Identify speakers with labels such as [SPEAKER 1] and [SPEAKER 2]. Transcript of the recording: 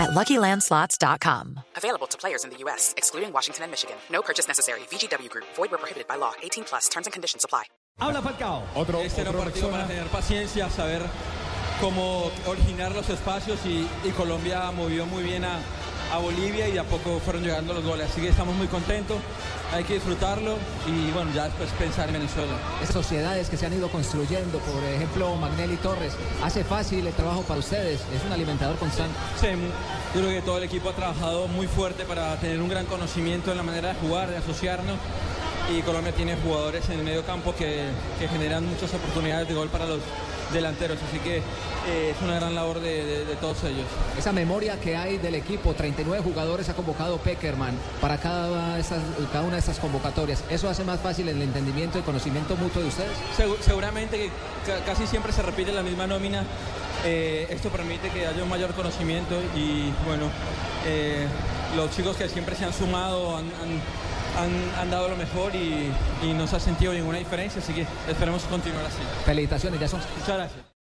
[SPEAKER 1] at LuckyLandSlots.com.
[SPEAKER 2] Available to players in the U.S., excluding Washington and Michigan. No purchase necessary. VGW Group. Void where prohibited by law. 18 plus. Terms and conditions apply.
[SPEAKER 3] Habla Falcao.
[SPEAKER 4] Otro,
[SPEAKER 5] Este era
[SPEAKER 4] otro
[SPEAKER 5] un partido
[SPEAKER 4] persona.
[SPEAKER 5] para tener paciencia, saber cómo originar los espacios y, y Colombia movió muy bien a, a Bolivia y de a poco fueron llegando los goles. Así que estamos muy contentos, hay que disfrutarlo y bueno, ya después pensar en Venezuela.
[SPEAKER 3] Esas sociedades que se han ido construyendo, por ejemplo, Magnelli Torres, hace fácil el trabajo para ustedes. Es un alimentador constante.
[SPEAKER 5] Sí, yo creo que todo el equipo ha trabajado muy fuerte para tener un gran conocimiento en la manera de jugar, de asociarnos. Y Colombia tiene jugadores en el medio campo que, que generan muchas oportunidades de gol para los delanteros. Así que eh, es una gran labor de- de- de todos ellos.
[SPEAKER 3] Esa memoria que hay del equipo, 39 jugadores ha convocado Peckerman para cada, esas- cada una de estas convocatorias. ¿Eso hace más fácil el entendimiento y conocimiento mutuo de ustedes?
[SPEAKER 5] Segu- seguramente que ca- casi siempre se repite la misma nómina. Eh, esto permite que haya un mayor conocimiento y bueno, eh, los chicos que siempre se han sumado han, han- han- han dado lo mejor y, y no se ha sentido ninguna diferencia, así que esperemos continuar así.
[SPEAKER 3] Felicitaciones, ya son
[SPEAKER 5] Muchas gracias.